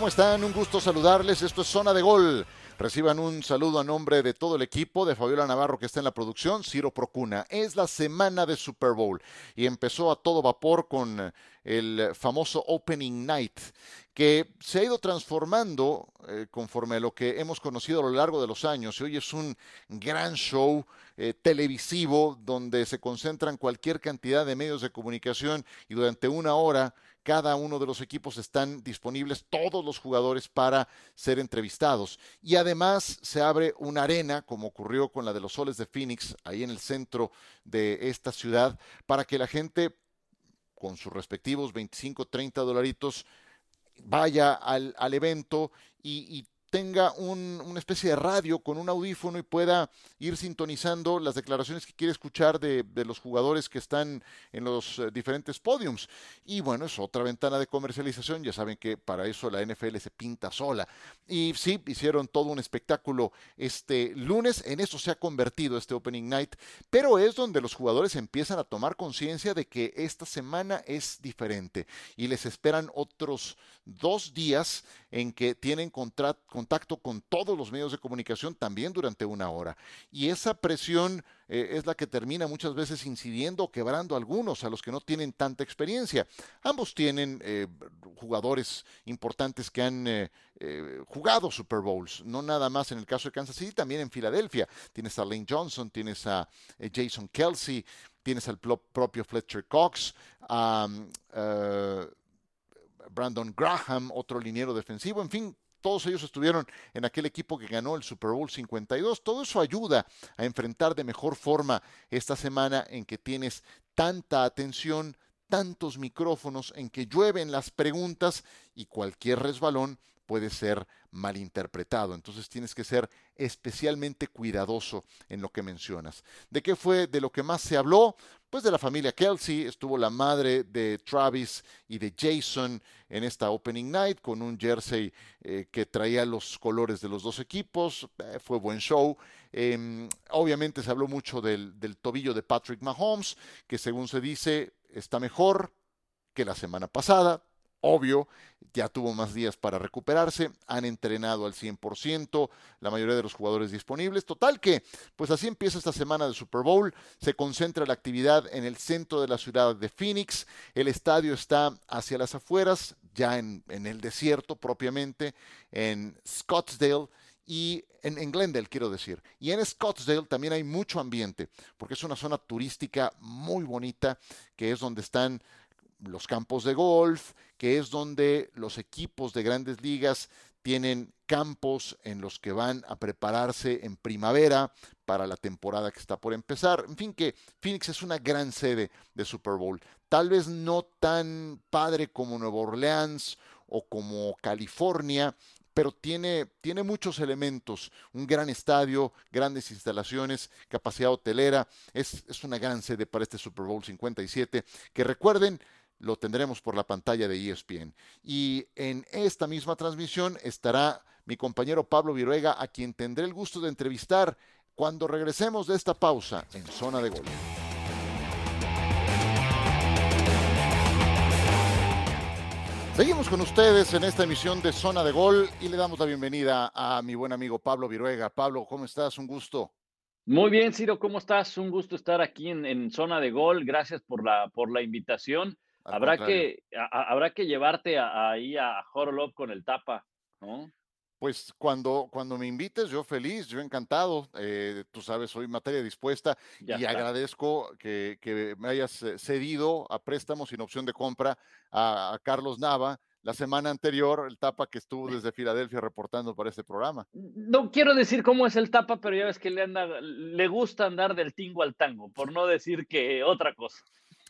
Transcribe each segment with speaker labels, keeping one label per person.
Speaker 1: ¿Cómo están? Un gusto saludarles. Esto es Zona de Gol. Reciban un saludo a nombre de todo el equipo, de Fabiola Navarro que está en la producción, Ciro Procuna. Es la semana de Super Bowl y empezó a todo vapor con el famoso Opening Night, que se ha ido transformando eh, conforme a lo que hemos conocido a lo largo de los años. Y hoy es un gran show eh, televisivo donde se concentran cualquier cantidad de medios de comunicación y durante una hora cada uno de los equipos están disponibles todos los jugadores para ser entrevistados. Y además se abre una arena, como ocurrió con la de los Soles de Phoenix, ahí en el centro de esta ciudad, para que la gente, con sus respectivos 25, 30 dolaritos, vaya al, al evento y, y tenga un, una especie de radio con un audífono y pueda ir sintonizando las declaraciones que quiere escuchar de, los jugadores que están en los eh, diferentes podiums. Y bueno, es otra ventana de comercialización. Ya saben que para eso la NFL se pinta sola. Y sí, hicieron todo un espectáculo este lunes. En eso se ha convertido este Opening Night. Pero es donde los jugadores empiezan a tomar conciencia de que esta semana es diferente. Y les esperan otros dos días en que tienen contacto con todos los medios de comunicación también durante una hora. Y esa presión eh, es la que termina muchas veces incidiendo o quebrando a algunos, a los que no tienen tanta experiencia. Ambos tienen eh, jugadores importantes que han eh, eh, jugado Super Bowls, no nada más en el caso de Kansas City, también en Filadelfia. Tienes a Lane Johnson, tienes a Jason Kelsey, tienes al propio Fletcher Cox, a Brandon Graham, otro liniero defensivo, en fin, todos ellos estuvieron en aquel equipo que ganó el Super Bowl 52. Todo eso ayuda a enfrentar de mejor forma esta semana en que tienes tanta atención, tantos micrófonos, en que llueven las preguntas y cualquier resbalón puede ser malinterpretado. Entonces tienes que ser especialmente cuidadoso en lo que mencionas. ¿De qué fue de lo que más se habló? Pues de la familia Kelsey, estuvo la madre de Travis y de Jason en esta Opening Night con un jersey eh, que traía los colores de los dos equipos, eh, fue buen show. Eh, obviamente se habló mucho del tobillo de Patrick Mahomes, que según se dice está mejor que la semana pasada, obvio, ya tuvo más días para recuperarse, han entrenado al 100%, la mayoría de los jugadores disponibles. Total que, pues así empieza esta semana de Super Bowl, se concentra la actividad en el centro de la ciudad de Phoenix, el estadio está hacia las afueras, ya en, el desierto propiamente, en Scottsdale y en, en, Glendale, quiero decir. Y en Scottsdale también hay mucho ambiente, porque es una zona turística muy bonita, que es donde están los campos de golf, que es donde los equipos de grandes ligas tienen campos en los que van a prepararse en primavera para la temporada que está por empezar. En fin, que Phoenix es una gran sede de Super Bowl. Tal vez no tan padre como Nueva Orleans o como California, pero tiene, tiene muchos elementos, un gran estadio, grandes instalaciones, capacidad hotelera, es, es una gran sede para este Super Bowl 57, que recuerden, lo tendremos por la pantalla de ESPN. Y en esta misma transmisión estará mi compañero Pablo Viruega, a quien tendré el gusto de entrevistar cuando regresemos de esta pausa en Zona de Gol. Seguimos con ustedes en esta emisión de Zona de Gol y le damos la bienvenida a mi buen amigo Pablo Viruega. Pablo, ¿cómo estás? Un gusto.
Speaker 2: Muy bien, Ciro, ¿cómo estás? Un gusto estar aquí en, Zona de Gol. Gracias por la, por la invitación. Habrá que, a, habrá que llevarte a, ahí a Horolov con el tapa, ¿no?
Speaker 1: Pues cuando, cuando me invites, yo feliz, yo encantado. Eh, tú sabes, soy materia dispuesta
Speaker 2: Ya
Speaker 1: y
Speaker 2: está.
Speaker 1: agradezco que, que me hayas eh, cedido a préstamos sin opción de compra a, a Carlos Nava la semana anterior, el tapa que estuvo desde Filadelfia reportando para este programa.
Speaker 2: No quiero decir cómo es el tapa, pero ya ves que le, anda, le gusta andar del tingo al tango, por no decir que otra cosa.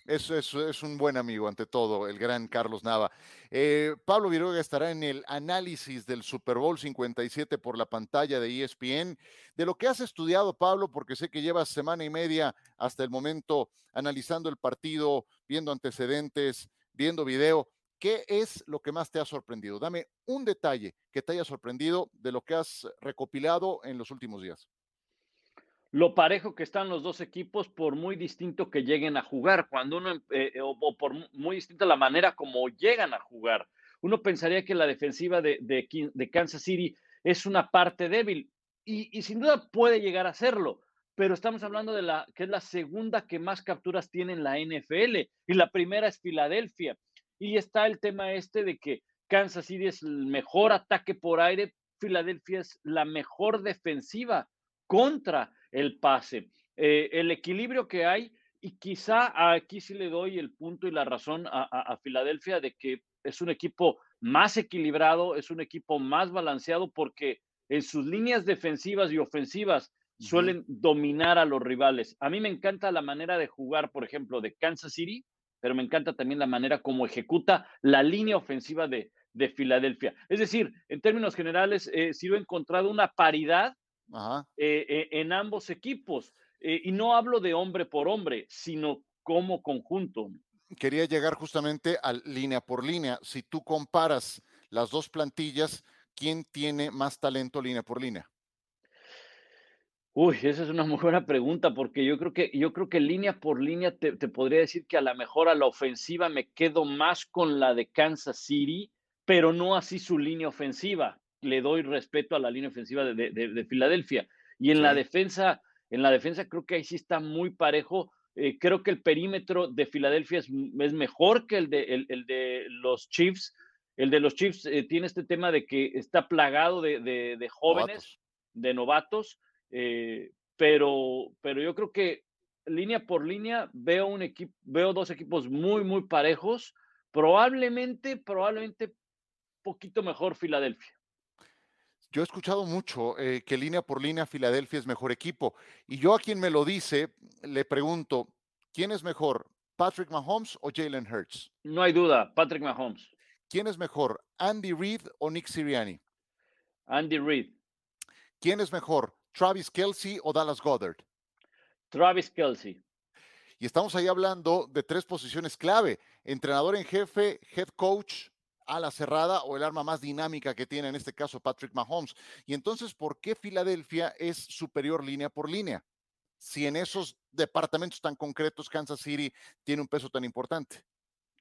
Speaker 1: Es, es, un buen amigo, ante todo, el gran Carlos Nava. Eh, Pablo Viruega estará en el análisis del Super Bowl 57 por la pantalla de ESPN. De lo que has estudiado, Pablo, porque sé que llevas semana y media hasta el momento analizando el partido, viendo antecedentes, viendo video. ¿Qué es lo que más te ha sorprendido? Dame un detalle que te haya sorprendido de lo que has recopilado en los últimos días
Speaker 2: lo parejo que están los dos equipos por muy distinto que lleguen a jugar, cuando uno, eh, o, o, por muy distinta la manera como llegan a jugar. uno pensaría que la defensiva de, de, Kansas City es una parte débil y, y, sin duda puede llegar a serlo, pero estamos hablando de la que es la segunda que más capturas tiene en la NFL y la primera es Filadelfia. Y está el tema este de que Kansas City es el mejor ataque por aire, Filadelfia es la mejor defensiva contra el pase. Eh, el equilibrio que hay, y quizá aquí sí le doy el punto y la razón a, Filadelfia de que es un equipo más equilibrado, es un equipo más balanceado porque en sus líneas defensivas y ofensivas suelen dominar a los rivales. A mí me encanta la manera de jugar, por ejemplo, de Kansas City, pero me encanta también la manera como ejecuta la línea ofensiva de, Filadelfia. Es decir, en términos generales, eh, sí he encontrado una paridad eh, eh, en ambos equipos. Eh, y no hablo de hombre por hombre, sino como conjunto.
Speaker 1: Quería llegar justamente a línea por línea. Si tú comparas las dos plantillas, ¿quién tiene más talento línea por línea?
Speaker 2: Uy, esa es una muy buena pregunta porque yo creo que yo creo que línea por línea te, podría decir que a lo mejor a la ofensiva me quedo más con la de Kansas City, pero no así su línea ofensiva. Le doy respeto a la línea ofensiva de, Filadelfia. Y en la defensa, en la defensa creo que ahí sí está muy parejo. Eh, creo que el perímetro de Filadelfia es, mejor que el de, el, de los Chiefs. El de los Chiefs eh, tiene este tema de que está plagado de, jóvenes, de novatos eh, pero, pero yo creo que línea por línea veo un equipo, veo dos equipos muy, muy parejos. Probablemente, probablemente poquito mejor Filadelfia.
Speaker 1: Yo he escuchado mucho eh, que línea por línea Filadelfia es mejor equipo. Y yo a quien me lo dice, le pregunto, ¿quién es mejor, Patrick Mahomes o Jalen Hurts?
Speaker 2: No hay duda, Patrick Mahomes.
Speaker 1: ¿Quién es mejor, Andy Reid o Nick Siriani?
Speaker 2: Andy Reid.
Speaker 1: ¿Quién es mejor, Travis Kelsey o Dallas Goddard?
Speaker 2: Travis Kelsey.
Speaker 1: Y estamos ahí hablando de tres posiciones clave: entrenador en jefe, head coach, a la cerrada o el arma más dinámica que tiene en este caso Patrick Mahomes. Y entonces, ¿por qué Filadelfia es superior línea por línea? Si en esos departamentos tan concretos Kansas City tiene un peso tan importante.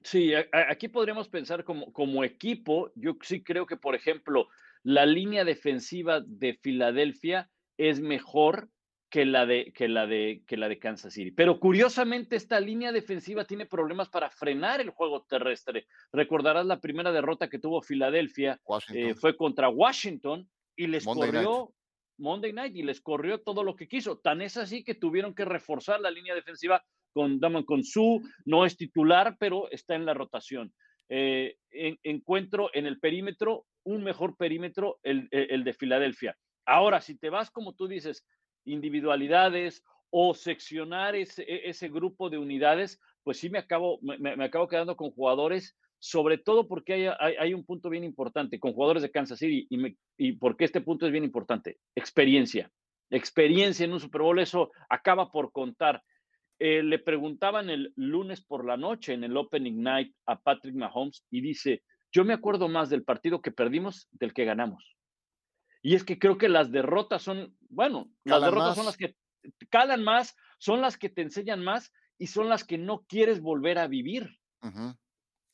Speaker 2: Sí, aquí podríamos pensar como, como equipo. Yo sí creo que, por ejemplo, la línea defensiva de Filadelfia es mejor que la de que la de que la de Kansas City. Pero curiosamente esta línea defensiva tiene problemas para frenar el juego terrestre. Recordarás la primera derrota que tuvo Filadelfia eh, fue contra Washington y les corrió Monday Night y les corrió todo lo que quiso. Tan es así que tuvieron que reforzar la línea defensiva con Daman con su no es titular, pero está en la rotación. Eh, encuentro en el perímetro un mejor perímetro el, el de Filadelfia. Ahora, si te vas, como tú dices, individualidades o seccionar ese, e, ese grupo de unidades, pues sí me acabo, me, acabo quedando con jugadores, sobre todo porque hay, hay, un punto bien importante, con jugadores de Kansas City, y, me, y porque este punto es bien importante, experiencia. Experiencia en un Super Bowl, eso acaba por contar. Eh, le preguntaban el lunes por la noche en el Opening Night a Patrick Mahomes y dice, yo me acuerdo más del partido que perdimos del que ganamos. Y es que creo que las derrotas son, bueno, las derrotas son las que calan más, son las que te enseñan más y son las que no quieres volver a vivir.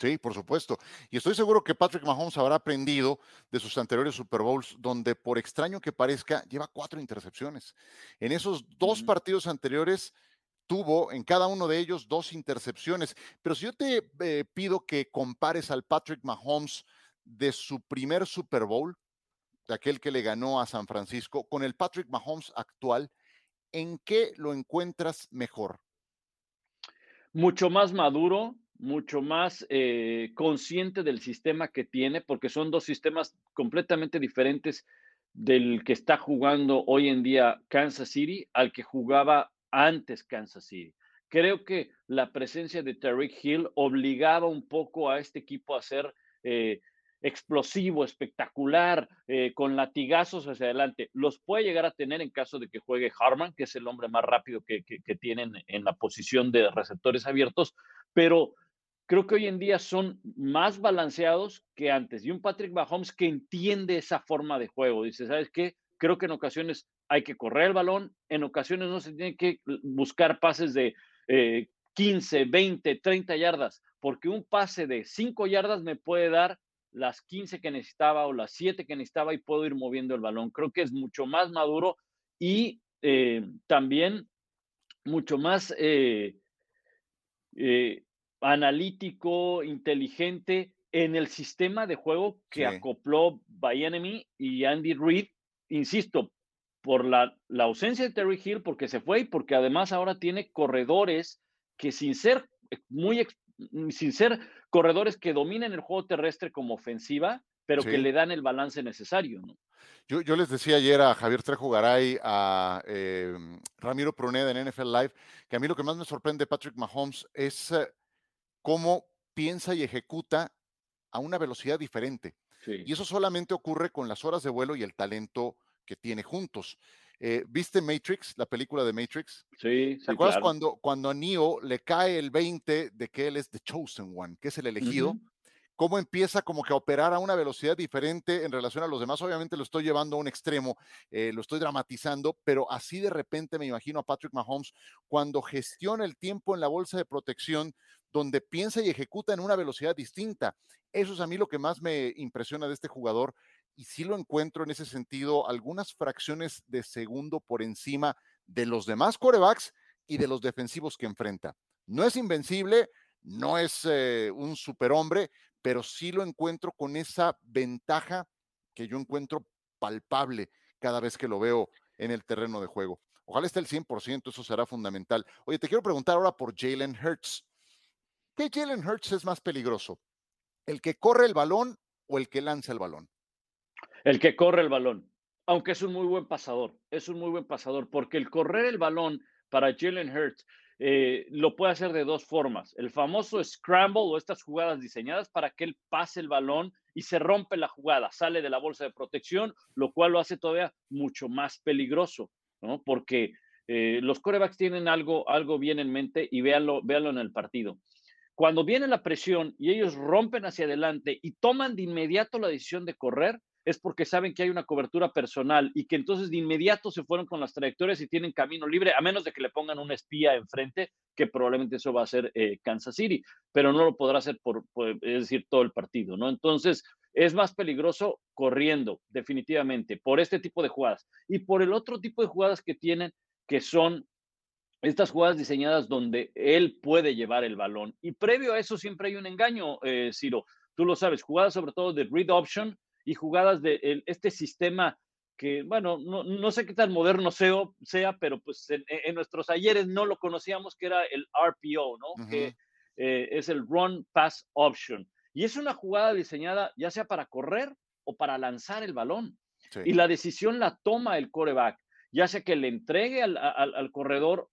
Speaker 1: Sí, por supuesto. Y estoy seguro que Patrick Mahomes habrá aprendido de sus anteriores Super Bowls, donde por extraño que parezca, lleva cuatro intercepciones. En esos dos partidos anteriores tuvo en cada uno de ellos dos intercepciones. Pero si yo te eh, pido que compares al Patrick Mahomes de su primer Super Bowl de aquel que le ganó a San Francisco, con el Patrick Mahomes actual, ¿en qué lo encuentras mejor?
Speaker 2: Mucho más maduro, mucho más eh, consciente del sistema que tiene, porque son dos sistemas completamente diferentes del que está jugando hoy en día Kansas City al que jugaba antes Kansas City. Creo que la presencia de Tariq Hill obligaba un poco a este equipo a ser explosivo, espectacular, eh, con latigazos hacia adelante. Los puede llegar a tener en caso de que juegue Harman, que es el hombre más rápido que, tienen en la posición de receptores abiertos, pero creo que hoy en día son más balanceados que antes. Y un Patrick Mahomes que entiende esa forma de juego. Dice, ¿sabes qué? Creo que en ocasiones hay que correr el balón, en ocasiones no se tiene que buscar pases de 15, 20, 30 yardas, porque un pase de 5 yardas me puede dar las 15 que necesitaba o las 7 que necesitaba y puedo ir moviendo el balón. Creo que es mucho más maduro y eh, también mucho más eh, eh, analítico, inteligente en el sistema de juego que acopló Enemy y Andy Reid, insisto, por la, la, ausencia de Terry Hill, porque se fue y porque además ahora tiene corredores que sin ser muy, sin ser corredores que dominen el juego terrestre como ofensiva, pero que le dan el balance necesario, ¿no?
Speaker 1: Yo, yo, les decía ayer a Javier Trejo Garay, a em, Ramiro Pruneda en NFL Live, que a mí lo que más me sorprende de Patrick Mahomes es eh, cómo piensa y ejecuta a una velocidad diferente. Y eso solamente ocurre con las horas de vuelo y el talento que tiene juntos. Eh, ¿Viste Matrix, la película de Matrix?
Speaker 2: Sí,
Speaker 1: ¿Te acuerdas cuando, cuando a Neo le cae el 20 de que él es The Chosen One, que es el elegido? cómo empieza como que a operar a una velocidad diferente en relación a los demás. Obviamente lo estoy llevando a un extremo, eh, lo estoy dramatizando, pero así de repente me imagino a Patrick Mahomes cuando gestiona el tiempo en la bolsa de protección, donde piensa y ejecuta en una velocidad distinta. Eso es a mí lo que más me impresiona de este jugador y sí lo encuentro en ese sentido algunas fracciones de segundo por encima de los demás corebacks y de los defensivos que enfrenta. No es invencible, no es eh, un superhombre, pero sí lo encuentro con esa ventaja que yo encuentro palpable cada vez que lo veo en el terreno de juego. Ojalá esté el 100%, eso será fundamental. Oye, te quiero preguntar ahora por Jalen Hurts. ¿Qué Jalen Hurts es más peligroso? ¿El que corre el balón o el que lanza el balón?
Speaker 2: El que corre el balón, aunque es un muy buen pasador, es un muy buen pasador, porque el correr el balón para Jalen Hurts eh, lo puede hacer de dos formas. El famoso scramble o estas jugadas diseñadas para que él pase el balón y se rompe la jugada, sale de la bolsa de protección, lo cual lo hace todavía mucho más peligroso, ¿no? Porque eh, los corebacks tienen algo, algo bien en mente y véanlo, véanlo en el partido. Cuando viene la presión y ellos rompen hacia adelante y toman de inmediato la decisión de correr, es porque saben que hay una cobertura personal y que entonces de inmediato se fueron con las trayectorias y tienen camino libre, a menos de que le pongan un espía enfrente, que probablemente eso va a ser eh, Kansas City, pero no lo podrá hacer por, es decir, todo el partido, ¿no? Entonces, es más peligroso corriendo, definitivamente, por este tipo de jugadas y por el otro tipo de jugadas que tienen, que son estas jugadas diseñadas donde él puede llevar el balón. Y previo a eso siempre hay un engaño, eh, Ciro. Tú lo sabes, jugadas sobre todo de read option, y jugadas de este sistema que, bueno, no, sé qué tan moderno sea, pero pues en, nuestros ayeres no lo conocíamos, que era el RPO, ¿no? Que eh, es el Run Pass Option. Y es una jugada diseñada ya sea para correr o para lanzar el balón. Y la decisión la toma el coreback, ya sea que le entregue al, corredor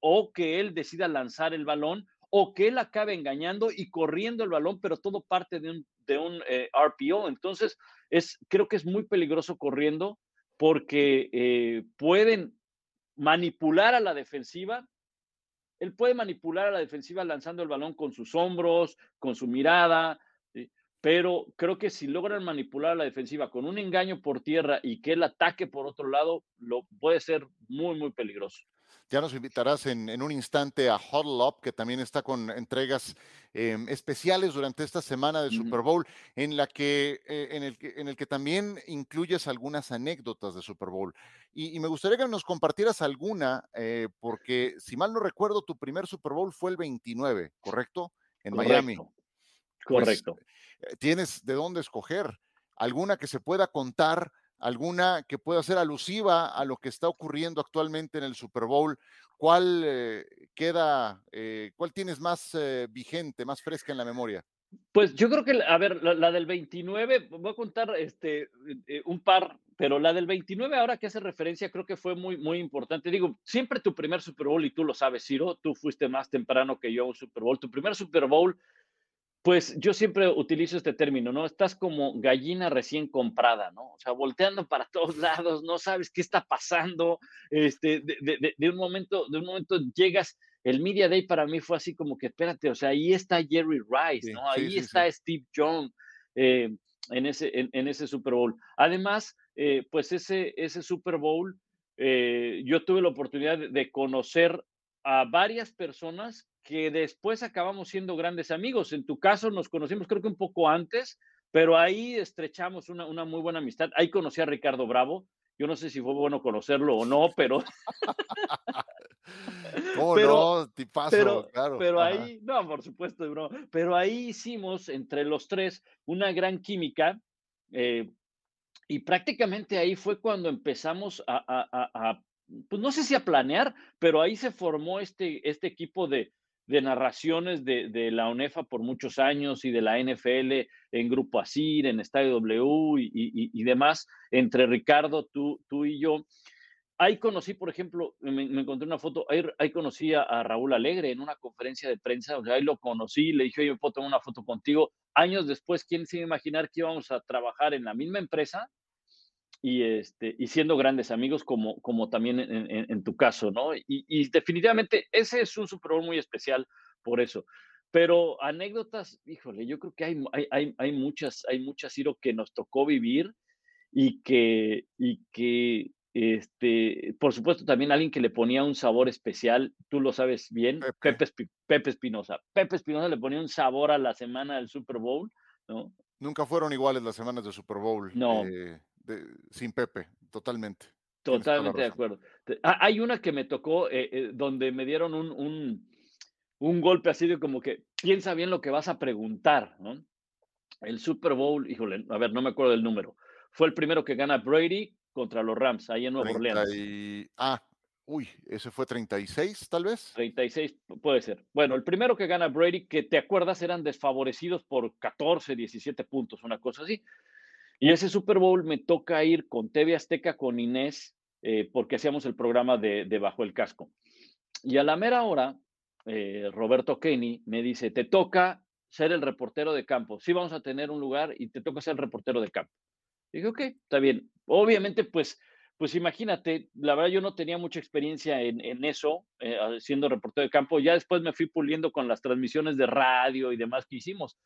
Speaker 2: o que él decida lanzar el balón o que él acabe engañando y corriendo el balón, pero todo parte de un, de un eh, RPO. Entonces, es, creo que es muy peligroso corriendo porque eh, pueden manipular a la defensiva. Él puede manipular a la defensiva lanzando el balón con sus hombros, con su mirada, pero creo que si logran manipular a la defensiva con un engaño por tierra y que él ataque por otro lado, lo puede ser muy, muy peligroso.
Speaker 1: Ya nos invitarás en, un instante a Huddle Up, que también está con entregas em, especiales durante esta semana de Super Bowl, en la que, eh, en, el que, en el que también incluyes algunas anécdotas de Super Bowl. Y, me gustaría que nos compartieras alguna, eh, porque si mal no recuerdo, tu primer Super Bowl fue el 29, ¿correcto? En Miami. Pues,
Speaker 2: Correcto.
Speaker 1: Eh, tienes de dónde escoger. Alguna que se pueda contar alguna que pueda ser alusiva a lo que está ocurriendo actualmente en el Super Bowl. ¿Cuál eh, queda, eh, cuál tienes más eh, vigente, más fresca en la memoria?
Speaker 2: Pues yo creo que, a ver, la, del 29, voy a contar este, un par, pero la del 29, ahora que hace referencia, creo que fue muy, muy importante. Digo, siempre tu primer Super Bowl, y tú lo sabes, Ciro, tú fuiste más temprano que yo a un Super Bowl, tu primer Super Bowl pues yo siempre utilizo este término, ¿no? Estás como gallina recién comprada, ¿no? O sea, volteando para todos lados, no sabes qué está pasando, este, de, un momento, de un momento llegas, el Media Day para mí fue así como que, espérate, o sea, ahí está Jerry Rice, ¿no? Ahí está Steve Jones eh, en, ese, en, ese Super Bowl. Además, eh, pues ese, ese Super Bowl, eh, yo tuve la oportunidad de conocer a varias personas que después acabamos siendo grandes amigos. En tu caso nos conocimos creo que un poco antes, pero ahí estrechamos una, una muy buena amistad. Ahí conocí a Ricardo Bravo. Yo no sé si fue bueno conocerlo o no, pero
Speaker 1: ¿Cómo
Speaker 2: pero,
Speaker 1: no? Tipazo,
Speaker 2: pero,
Speaker 1: claro.
Speaker 2: pero
Speaker 1: Ajá.
Speaker 2: ahí, no, por supuesto, bro, pero ahí hicimos entre los tres una gran química eh, y prácticamente ahí fue cuando empezamos a, a- a- a, pues no sé si a planear, pero ahí se formó este, este equipo de, de narraciones de, de la UNEFA por muchos años y de la NFL en Grupo Asir, en Estadio W y, y- demás, entre Ricardo, tú, tú y yo. Ahí conocí, por ejemplo, me, me encontré una foto, ahí, ahí conocí a, Raúl Alegre en una conferencia de prensa, o ahí lo conocí, le dije, oye, ¿me puedo tomar una foto contigo? Años después, ¿quién se iba a imaginar que íbamos a trabajar en la misma empresa y, este, y siendo grandes amigos como, como también en, en- en tu caso, ¿no? Y, y definitivamente ese es un Super Bowl muy especial por eso. Pero anécdotas, híjole, yo creo que hay, hay, hay, muchas, hay muchas, Ciro, que nos tocó vivir y que, y que este, por supuesto, también alguien que le ponía un sabor especial, tú lo sabes bien,
Speaker 1: Pepe.
Speaker 2: Pepe, Espi- Pepe Espinosa. Pepe Espinosa le ponía un sabor a la semana del Super Bowl, ¿no?
Speaker 1: Nunca fueron iguales las semanas de Super Bowl
Speaker 2: No.
Speaker 1: eh, de- sin Pepe, totalmente.
Speaker 2: Totalmente de acuerdo. Ah, Hay una que me tocó eh, eh, donde me dieron un, un, un golpe así de como que piensa bien lo que vas a preguntar, ¿no? El Super Bowl, híjole, a ver, no me acuerdo del número. Fue el primero que gana Brady contra los Rams, ahí en Nueva
Speaker 1: 30
Speaker 2: Orleans.
Speaker 1: y- Ah, uy, ese fue 36, tal vez.
Speaker 2: 36, puede ser. Bueno, el primero que gana Brady, que te acuerdas, eran desfavorecidos por 14, 17 puntos, una cosa así. Y ese Super Bowl me toca ir con TV Azteca, con Inés, eh, porque hacíamos el programa de, de Bajo el Casco. Y a la mera hora, eh, Roberto Kenny me dice, te toca ser el reportero de campo. Sí vamos a tener un lugar y te toca ser el reportero de campo. Dije, ok, está bien. Obviamente, pues, pues imagínate, la verdad yo no tenía mucha experiencia en, en eso, eh, siendo reportero de campo. Ya después me fui puliendo con las transmisiones de radio y demás que hicimos.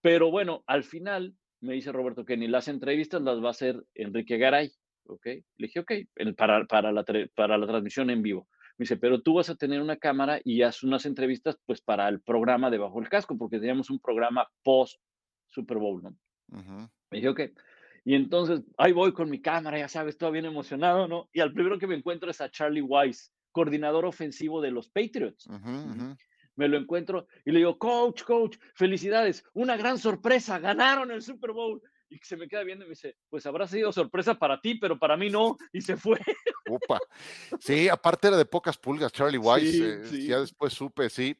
Speaker 2: Pero bueno, al final me dice Roberto Kenny, las entrevistas las va a hacer Enrique Garay, ¿ok? Le dije, ok, el- para, para, la, para la transmisión en vivo. Me dice, pero tú vas a tener una cámara y haz unas entrevistas pues para el programa de Bajo el Casco, porque teníamos un programa post Super Bowl, ¿no?
Speaker 1: Ujú.
Speaker 2: Me dije, ok. Y entonces ahí voy con mi cámara, ya sabes, todo bien emocionado, ¿no? Y al primero que me encuentro es a Charlie Wise, coordinador ofensivo de los Patriots.
Speaker 1: Ujú,
Speaker 2: Ujú.
Speaker 1: ujú.
Speaker 2: Me lo encuentro y le digo, coach, coach, felicidades, una gran sorpresa, ganaron el Super Bowl. Y se me queda viendo y me dice, pues habrá sido sorpresa para ti, pero para mí no. Y se fue.
Speaker 1: Upa. Sí, aparte era de pocas pulgas, Charlie Weiss,
Speaker 2: Sí,
Speaker 1: eh,
Speaker 2: sí.
Speaker 1: ya después supe, sí,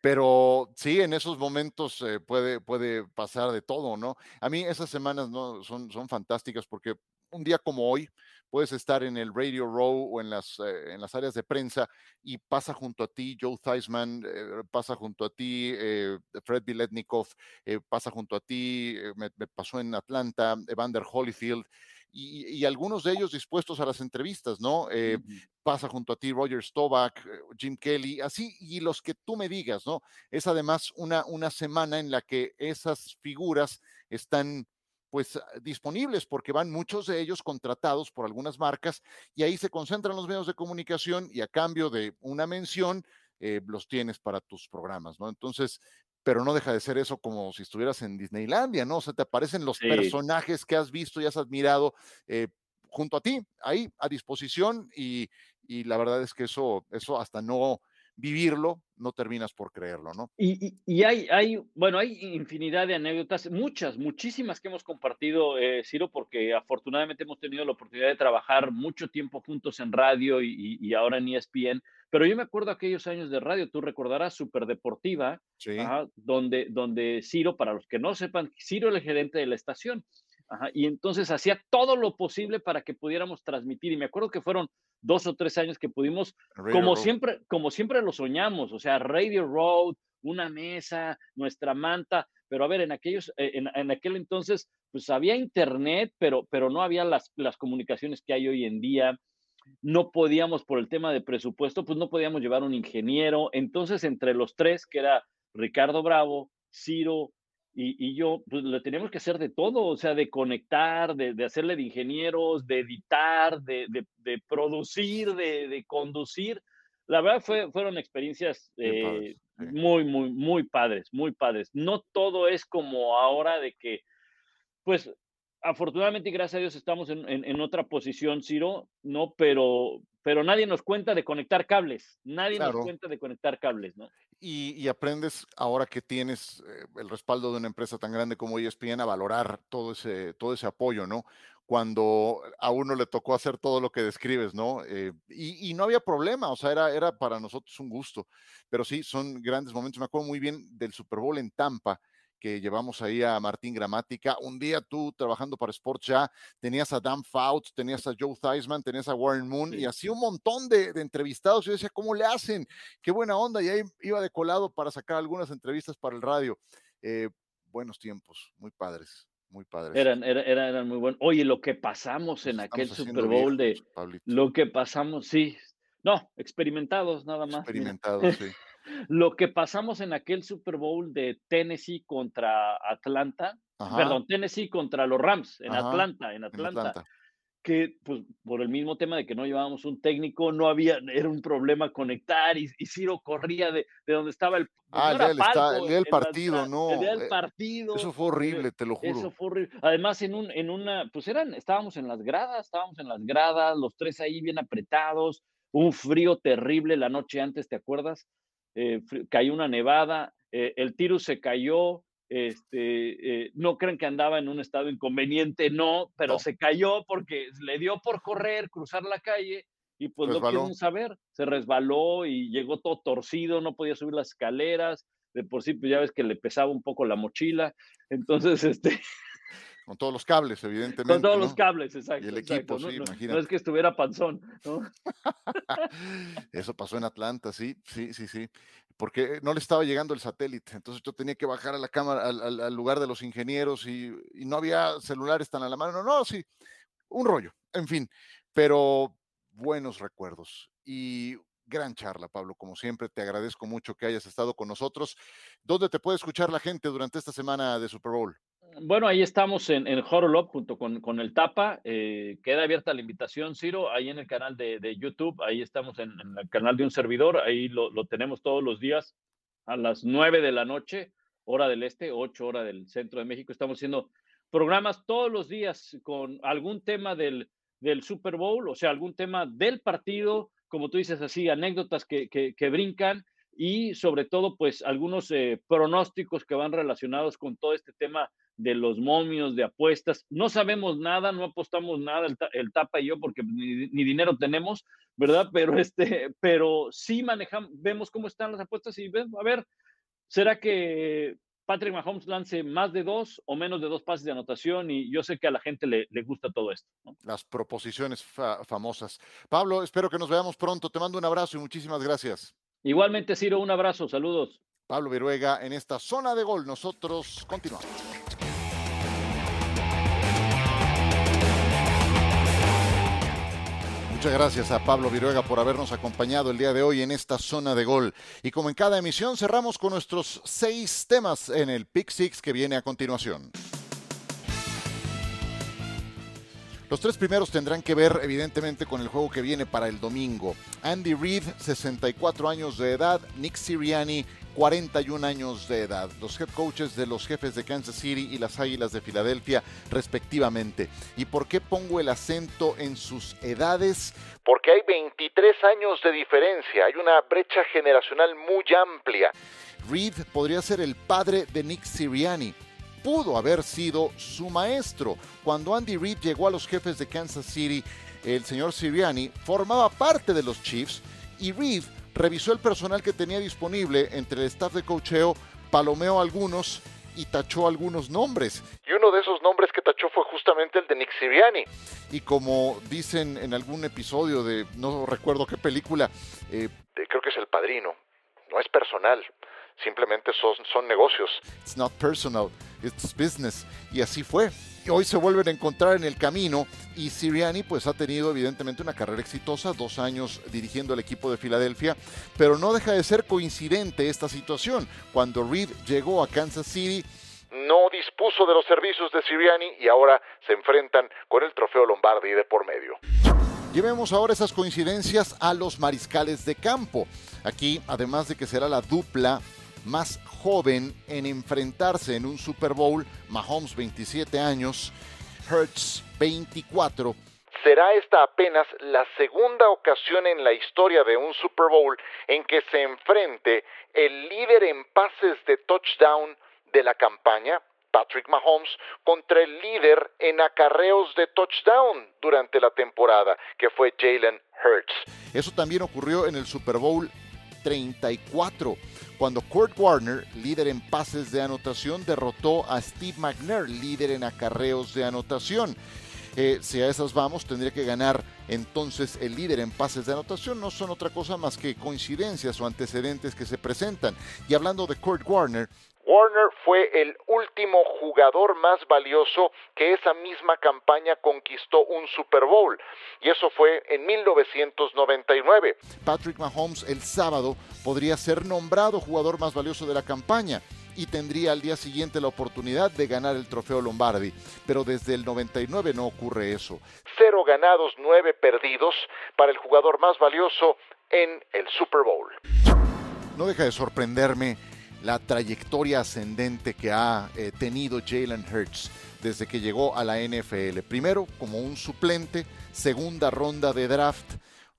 Speaker 1: pero sí, en esos momentos eh, puede, puede pasar de todo, ¿no? A mí esas semanas no, son, son fantásticas porque un día como hoy puedes estar en el Radio Row o en las, eh, en las áreas de prensa y pasa junto a ti Joe Theismann, eh, pasa junto a ti eh, Fred Biletnikov, pasa junto a ti, me, me pasó en Atlanta, Evander Holyfield, y, y algunos de ellos dispuestos a las entrevistas, ¿no? Pasa junto a ti Roger eh, Jim Kelly, así, y los que tú me digas, ¿no? Es además una, una semana en la que esas figuras están pues disponibles porque van muchos de ellos contratados por algunas marcas y ahí se concentran los medios de comunicación y a cambio de una mención eh, los tienes para tus programas, ¿no? Entonces, pero no deja de ser eso como si estuvieras en Disneylandia, ¿no? O sea, te aparecen los
Speaker 2: Sí.
Speaker 1: personajes que has visto y has admirado eh, junto a ti, ahí a disposición y, y la verdad es que eso, eso hasta no vivirlo, no terminas por creerlo, ¿no?
Speaker 2: Y, y- y hay, hay, bueno, hay infinidad de anécdotas, muchas, muchísimas que hemos compartido, eh, Ciro, porque afortunadamente hemos tenido la oportunidad de trabajar mucho tiempo juntos en radio y, y- ahora en ESPN. Pero yo me acuerdo aquellos años de radio, tú recordarás, Super Deportiva,
Speaker 1: Sí.
Speaker 2: ajá, donde, donde Ciro, para los que no sepan, Ciro era el gerente de la estación. Ajá, y entonces hacía todo lo posible para que pudiéramos transmitir. Y me acuerdo que fueron dos o tres años que pudimos
Speaker 1: Radio
Speaker 2: como siempre, como siempre lo soñamos, o sea, Radio Road, una mesa, nuestra manta, pero a ver, en aquellos, eh, en, en aquel entonces, pues había internet, pero, pero no había las, las comunicaciones que hay hoy en día. No podíamos, por el tema de presupuesto, pues no podíamos llevar un ingeniero. Entonces, entre los tres, que era Ricardo Bravo, Ciro y, y yo, pues le teníamos que hacer de todo, o sea, de conectar, de, de hacerle de ingenieros, de editar, de, de- de producir, de, de conducir. La verdad fue, fueron experiencias eh,
Speaker 1: sí.
Speaker 2: muy, muy, muy padres, muy padres. No todo es como ahora de que Pues afortunadamente y gracias a Dios estamos en, en, otra posición, Ciro, ¿no? Pero, pero nadie nos cuenta de conectar cables, nadie nos cuenta de conectar cables, ¿no?
Speaker 1: Y, aprendes ahora que tienes eh, el respaldo de una empresa tan grande como ESPN a valorar todo ese, todo ese apoyo, ¿no? Cuando a uno le tocó hacer todo lo que describes, ¿no? Eh, y, y, no había problema, o sea, era, era para nosotros un gusto. Pero sí, son grandes momentos. Me acuerdo muy bien del Super Bowl en Tampa, que llevamos ahí a Martín Gramática. Un día tú trabajando para Sports Ya, tenías a Dan Fouts, tenías a Joe Theismann, tenías a Warren Moon y así un montón de, entrevistados. Yo decía, ¿cómo le hacen? Qué buena onda. Y ahí iba de colado para sacar algunas entrevistas para el radio. Eh, buenos tiempos, muy padres. Muy padres.
Speaker 2: Eran, eran, eran muy buenos. Oye, lo que pasamos en aquel Super Bowl de. Lo que pasamos, sí. No, experimentados nada más.
Speaker 1: Experimentados, sí.
Speaker 2: Lo que pasamos en aquel Super Bowl de Tennessee contra Atlanta, perdón, Tennessee contra los Rams en Atlanta, en Atlanta, que pues por el mismo tema de que no llevábamos un técnico, no había, era un problema conectar y, Ciro corría de, de donde estaba el...
Speaker 1: Pues, ah, el, día del partido, no.
Speaker 2: El día del eh, partido.
Speaker 1: Eso fue horrible, te lo juro.
Speaker 2: Eso fue horrible. Además, en, un, en una, pues eran, estábamos en las gradas, estábamos en las gradas, los tres ahí bien apretados, un frío terrible la noche antes, ¿te acuerdas? Eh, cayó una nevada, eh, el tiro se cayó, este, eh, no creen que andaba en un estado inconveniente, no, pero se cayó porque le dio por correr, cruzar la calle y pues no quieren saber, se resbaló y llegó todo torcido, no podía subir las escaleras, de por sí pues ya ves que le pesaba un poco la mochila, entonces este
Speaker 1: con todos los cables, evidentemente.
Speaker 2: Con todos los cables, exacto.
Speaker 1: Y el equipo,
Speaker 2: sí,
Speaker 1: no,
Speaker 2: imagínate. No es que estuviera panzón, ¿no?
Speaker 1: Eso pasó en Atlanta, sí, sí, sí, sí. Porque no le estaba llegando el satélite, entonces yo tenía que bajar a la cámara, al, lugar de los ingenieros y, y, no había celulares tan a la mano. No, no, sí, un rollo, en fin, pero buenos recuerdos. Y gran charla, Pablo. Como siempre, te agradezco mucho que hayas estado con nosotros. ¿Dónde te puede escuchar la gente durante esta semana de Super Bowl?
Speaker 2: Bueno, ahí estamos en, en Horolop junto con, con el Tapa. Eh, queda abierta la invitación, Ciro, ahí en el canal de, de YouTube. Ahí estamos en, el canal de un servidor. Ahí lo, lo, tenemos todos los días a las 9 de la noche, hora del este, 8 hora del centro de México. Estamos haciendo programas todos los días con algún tema del, del Super Bowl, o sea, algún tema del partido, como tú dices así, anécdotas que, que, que brincan y sobre todo, pues algunos eh, pronósticos que van relacionados con todo este tema de los momios, de apuestas. No sabemos nada, no apostamos nada el, Tapa y yo porque ni, dinero tenemos, ¿verdad? Pero, este, pero sí manejamos, vemos cómo están las apuestas y a ver, ¿será que Patrick Mahomes lance más de dos o menos de dos pases de anotación? Y yo sé que a la gente le, le gusta todo esto.
Speaker 1: Las proposiciones famosas. Pablo, espero que nos veamos pronto. Te mando un abrazo y muchísimas gracias.
Speaker 2: Igualmente, Ciro, un abrazo, saludos.
Speaker 1: Pablo Viruega en esta zona de gol. Nosotros continuamos. Muchas gracias a Pablo Viruega por habernos acompañado el día de hoy en esta zona de gol. Y como en cada emisión, cerramos con nuestros seis temas en el Pick Six que viene a continuación. Los tres primeros tendrán que ver evidentemente con el juego que viene para el domingo. Andy Reid, 64 años de edad, Nick Siriani, 41 años de edad, los head coaches de los jefes de Kansas City y las Águilas de Filadelfia respectivamente. ¿Y por qué pongo el acento en sus edades? Porque hay 23 años de diferencia, hay una brecha generacional muy amplia. Reed podría ser el padre de Nick Sirianni. Pudo haber sido su maestro. Cuando Andy Reid llegó a los jefes de Kansas City, el señor Sirianni formaba parte de los Chiefs y Reed revisó el personal que tenía disponible entre el staff de cocheo, palomeó algunos y tachó algunos nombres. Y uno de esos nombres que tachó fue justamente el de Nick Siriani. Y como dicen en algún episodio de, no recuerdo qué película, eh, creo que es El Padrino, no es personal, simplemente son, son negocios. It's not personal, it's business. Y así fue hoy se vuelven a encontrar en el camino y Siriani pues ha tenido evidentemente una carrera exitosa, dos años dirigiendo el equipo de Filadelfia, pero no deja de ser coincidente esta situación. Cuando Reed llegó a Kansas City, no dispuso de los servicios de Siriani y ahora se enfrentan con el trofeo Lombardi de por medio. Llevemos ahora esas coincidencias a los mariscales de campo. Aquí, además de que será la dupla más joven en enfrentarse en un Super Bowl, Mahomes 27 años, Hertz 24. Será esta apenas la segunda ocasión en la historia de un Super Bowl en que se enfrente el líder en pases de touchdown de la campaña, Patrick Mahomes, contra el líder en acarreos de touchdown durante la temporada, que fue Jalen Hurts. Eso también ocurrió en el Super Bowl 34, cuando Kurt Warner, líder en pases de anotación, derrotó a Steve McNair, líder en acarreos de anotación. Eh, si a esas vamos, tendría que ganar entonces el líder en pases de anotación. No son otra cosa más que coincidencias o antecedentes que se presentan. Y hablando de Kurt Warner, Warner fue el último jugador más valioso que esa misma campaña conquistó un Super Bowl, y eso fue en 1999. Patrick Mahomes el sábado podría ser nombrado jugador más valioso de la campaña y tendría al día siguiente la oportunidad de ganar el trofeo Lombardi. Pero desde el 99 no ocurre eso. Cero ganados, nueve perdidos para el jugador más valioso en el Super Bowl. No deja de sorprenderme la trayectoria ascendente que ha eh, tenido Jalen Hurts desde que llegó a la NFL. Primero como un suplente, segunda ronda de draft,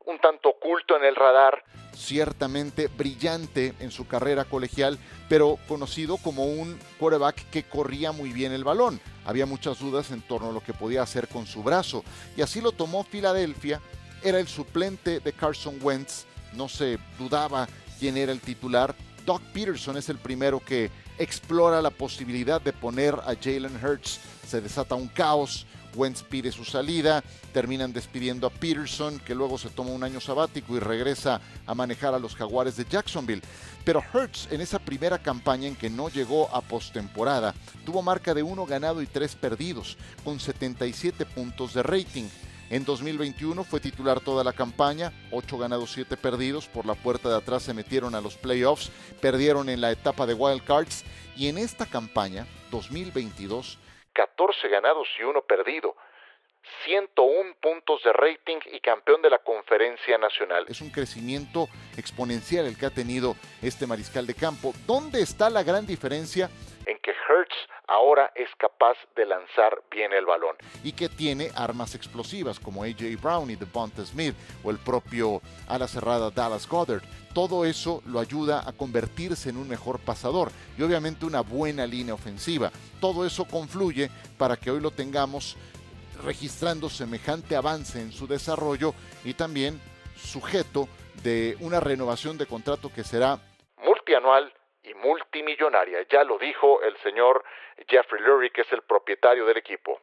Speaker 1: un tanto oculto en el radar, ciertamente brillante en su carrera colegial, pero conocido como un quarterback que corría muy bien el balón. Había muchas dudas en torno a lo que podía hacer con su brazo, y así lo tomó Filadelfia. Era el suplente de Carson Wentz, no se dudaba quién era el titular, Doc Peterson es el primero que explora la posibilidad de poner a Jalen Hurts. Se desata un caos. Wentz pide su salida, terminan despidiendo a Peterson, que luego se toma un año sabático y regresa a manejar a los Jaguares de Jacksonville. Pero Hurts en esa primera campaña en que no llegó a postemporada, tuvo marca de uno ganado y tres perdidos, con 77 puntos de rating. En 2021 fue titular toda la campaña, 8 ganados, 7 perdidos, por la puerta de atrás se metieron a los playoffs, perdieron en la etapa de Wild Cards y en esta campaña, 2022, 14 ganados y 1 perdido. 101 puntos de rating y campeón de la conferencia nacional. Es un crecimiento exponencial el que ha tenido este mariscal de campo. ¿Dónde está la gran diferencia? En que Hertz ahora es capaz de lanzar bien el balón. Y que tiene armas explosivas como AJ Brown y Devonta Smith o el propio ala cerrada Dallas Goddard. Todo eso lo ayuda a convertirse en un mejor pasador y obviamente una buena línea ofensiva. Todo eso confluye para que hoy lo tengamos registrando semejante avance en su desarrollo y también sujeto de una renovación de contrato que será multianual y multimillonaria. Ya lo dijo el señor Jeffrey Lurie, que es el propietario del equipo.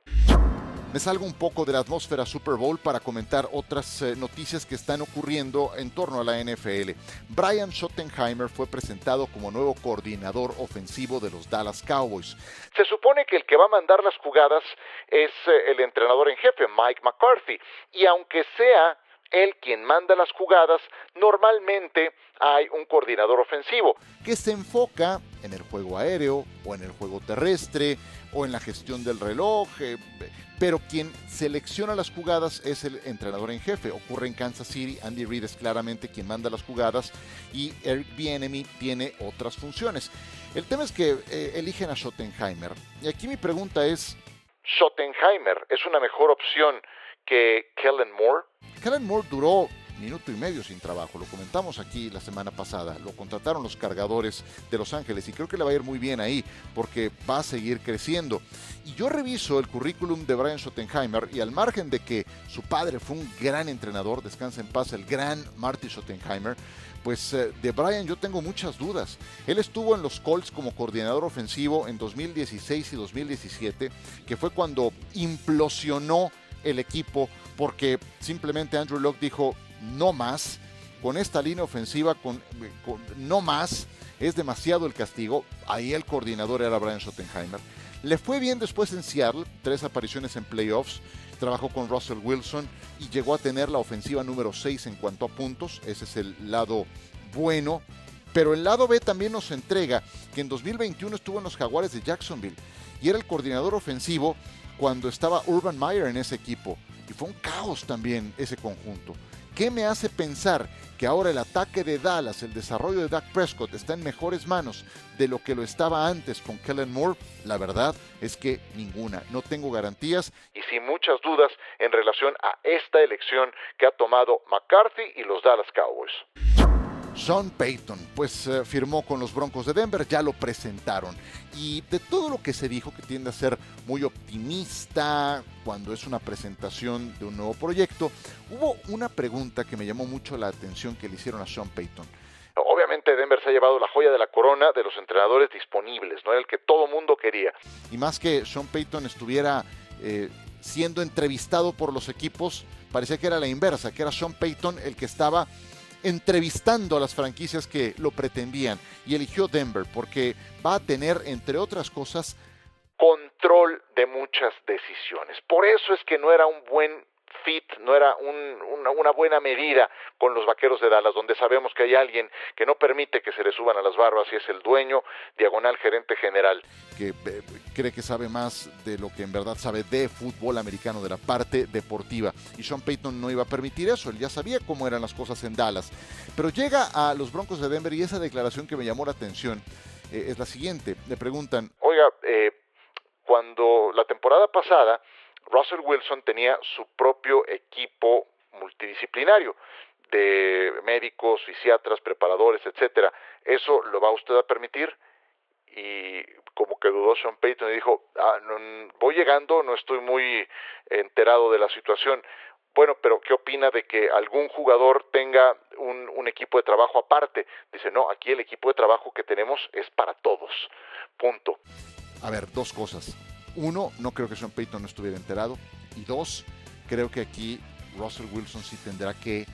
Speaker 1: Me salgo un poco de la atmósfera Super Bowl para comentar otras eh, noticias que están ocurriendo en torno a la NFL. Brian Schottenheimer fue presentado como nuevo coordinador ofensivo de los Dallas Cowboys. Se supone que el que va a mandar las jugadas es eh, el entrenador en jefe, Mike McCarthy, y aunque sea él quien manda las jugadas, normalmente hay un coordinador ofensivo que se enfoca en el juego aéreo o en el juego terrestre o en la gestión del reloj, eh, pero quien selecciona las jugadas es el entrenador en jefe. Ocurre en Kansas City, Andy Reid es claramente quien manda las jugadas y Eric Bieniemy tiene otras funciones. El tema es que eh, eligen a Schottenheimer y aquí mi pregunta es, ¿Schottenheimer es una mejor opción que Kellen Moore? Kellen Moore duró minuto y medio sin trabajo. Lo comentamos aquí la semana pasada. Lo contrataron los cargadores de Los Ángeles y creo que le va a ir muy bien ahí porque va a seguir creciendo. Y yo reviso el currículum de Brian Schottenheimer y al margen de que su padre fue un gran entrenador, descansa en paz el gran Marty Schottenheimer, pues eh, de Brian yo tengo muchas dudas. Él estuvo en los Colts como coordinador ofensivo en 2016 y 2017, que fue cuando implosionó el equipo porque simplemente Andrew Locke dijo, no más, con esta línea ofensiva, con, no más, es demasiado el castigo. Ahí el coordinador era Brian Schottenheimer. Le fue bien después en Seattle, tres apariciones en playoffs, trabajó con Russell Wilson y llegó a tener la ofensiva número 6 en cuanto a puntos, ese es el lado bueno. Pero el lado B también nos entrega que en 2021 estuvo en los Jaguares de Jacksonville y era el coordinador ofensivo cuando estaba Urban Meyer en ese equipo. Y fue un caos también ese conjunto. ¿Qué me hace pensar que ahora el ataque de Dallas, el desarrollo de Dak Prescott está en mejores manos de lo que lo estaba antes con Kellen Moore? La verdad es que ninguna. No tengo garantías y sin muchas dudas en relación a esta elección que ha tomado McCarthy y los Dallas Cowboys. Sean Payton, pues eh, firmó con los Broncos de Denver, ya lo presentaron. Y de todo lo que se dijo, que tiende a ser muy optimista cuando es una presentación de un nuevo proyecto, hubo una pregunta que me llamó mucho la atención que le hicieron a Sean Payton. Obviamente Denver se ha llevado la joya de la corona de los entrenadores disponibles, no era el que todo mundo quería. Y más que Sean Payton estuviera eh, siendo entrevistado por los equipos, parecía que era la inversa, que era Sean Payton el que estaba entrevistando a las franquicias que lo pretendían y eligió Denver porque va a tener, entre otras cosas, control de muchas decisiones. Por eso es que no era un buen fit, no era una, buena medida con los vaqueros de Dallas, donde sabemos que hay alguien que no permite que se le suban a las barbas y es el dueño, diagonal gerente general. Que eh, cree que sabe más de lo que en verdad sabe de fútbol americano, de la parte deportiva. Y Sean Payton no iba a permitir eso, él ya sabía cómo eran las cosas en Dallas. Pero llega a los Broncos de Denver y esa declaración que me llamó la atención eh, es la siguiente. Le preguntan, oiga, eh, cuando la temporada pasada Russell Wilson tenía su propio equipo multidisciplinario de médicos, fisiatras, preparadores, etcétera. ¿Eso lo va usted a permitir? Y como que dudó Sean Payton y dijo, ah, voy llegando, no estoy muy enterado de la situación. Bueno, pero ¿qué opina de que algún jugador tenga un, un, equipo de trabajo aparte? Dice, no, aquí el equipo de trabajo que tenemos es para todos. Punto. A ver, dos cosas uno, no creo que Sean Payton no estuviera enterado. Y dos, creo que aquí Russell Wilson sí tendrá que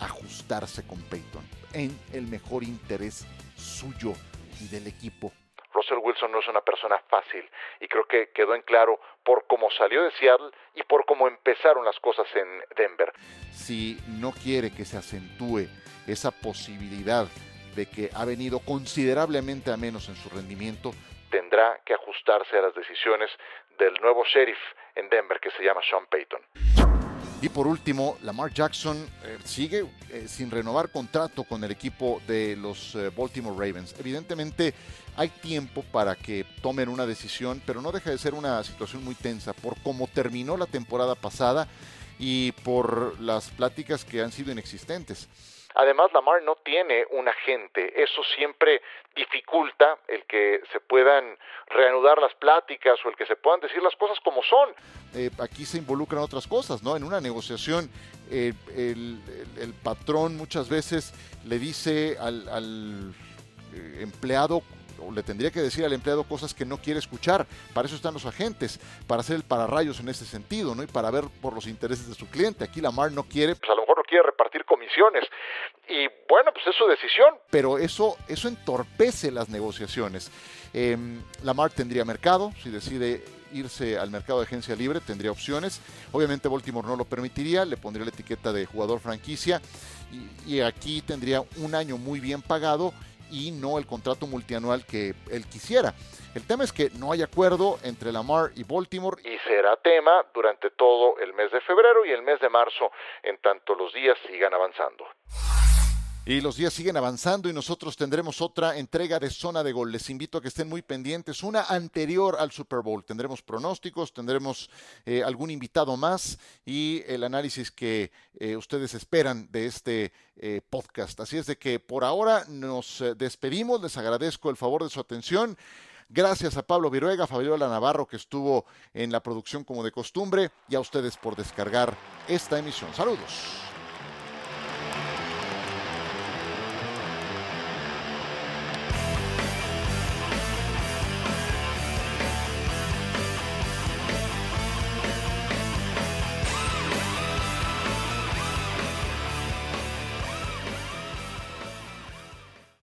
Speaker 1: ajustarse con Payton en el mejor interés suyo y del equipo. Russell Wilson no es una persona fácil y creo que quedó en claro por cómo salió de Seattle y por cómo empezaron las cosas en Denver. Si no quiere que se acentúe esa posibilidad de que ha venido considerablemente a menos en su rendimiento, tendrá que ajustarse a las decisiones del nuevo sheriff en Denver que se llama Sean Payton. Y por último, Lamar Jackson eh, sigue eh, sin renovar contrato con el equipo de los eh, Baltimore Ravens. Evidentemente hay tiempo para que tomen una decisión, pero no deja de ser una situación muy tensa por cómo terminó la temporada pasada y por las pláticas que han sido inexistentes. Además, Lamar no tiene un agente. Eso siempre dificulta el que se puedan reanudar las pláticas o el que se puedan decir las cosas como son. Eh, aquí se involucran otras cosas, ¿no? En una negociación, eh, el, patrón muchas veces le dice al, al eh, empleado o le tendría que decir al empleado cosas que no quiere escuchar. Para eso están los agentes, para hacer el pararrayos en ese sentido, ¿no? Y para ver por los intereses de su cliente. Aquí Lamar no quiere, pues a lo mejor quiere repartir comisiones. Y bueno, pues es su decisión. Pero eso, eso entorpece las negociaciones. Eh, Lamar tendría mercado, si decide irse al mercado de agencia libre, tendría opciones. Obviamente Baltimore no lo permitiría, le pondría la etiqueta de jugador franquicia y, y aquí tendría un año muy bien pagado y no el contrato multianual que él quisiera. El tema es que no hay acuerdo entre Lamar y Baltimore y será tema durante todo el mes de febrero y el mes de marzo en tanto los días sigan avanzando. Y los días siguen avanzando y nosotros tendremos otra entrega de zona de gol. Les invito a que estén muy pendientes, una anterior al Super Bowl. Tendremos pronósticos, tendremos eh, algún invitado más y el análisis que eh, ustedes esperan de este eh, podcast. Así es de que por ahora nos despedimos, les agradezco el favor de su atención. Gracias a Pablo Viruega, Fabiola Navarro que estuvo en la producción como de costumbre y a ustedes por descargar esta emisión. Saludos.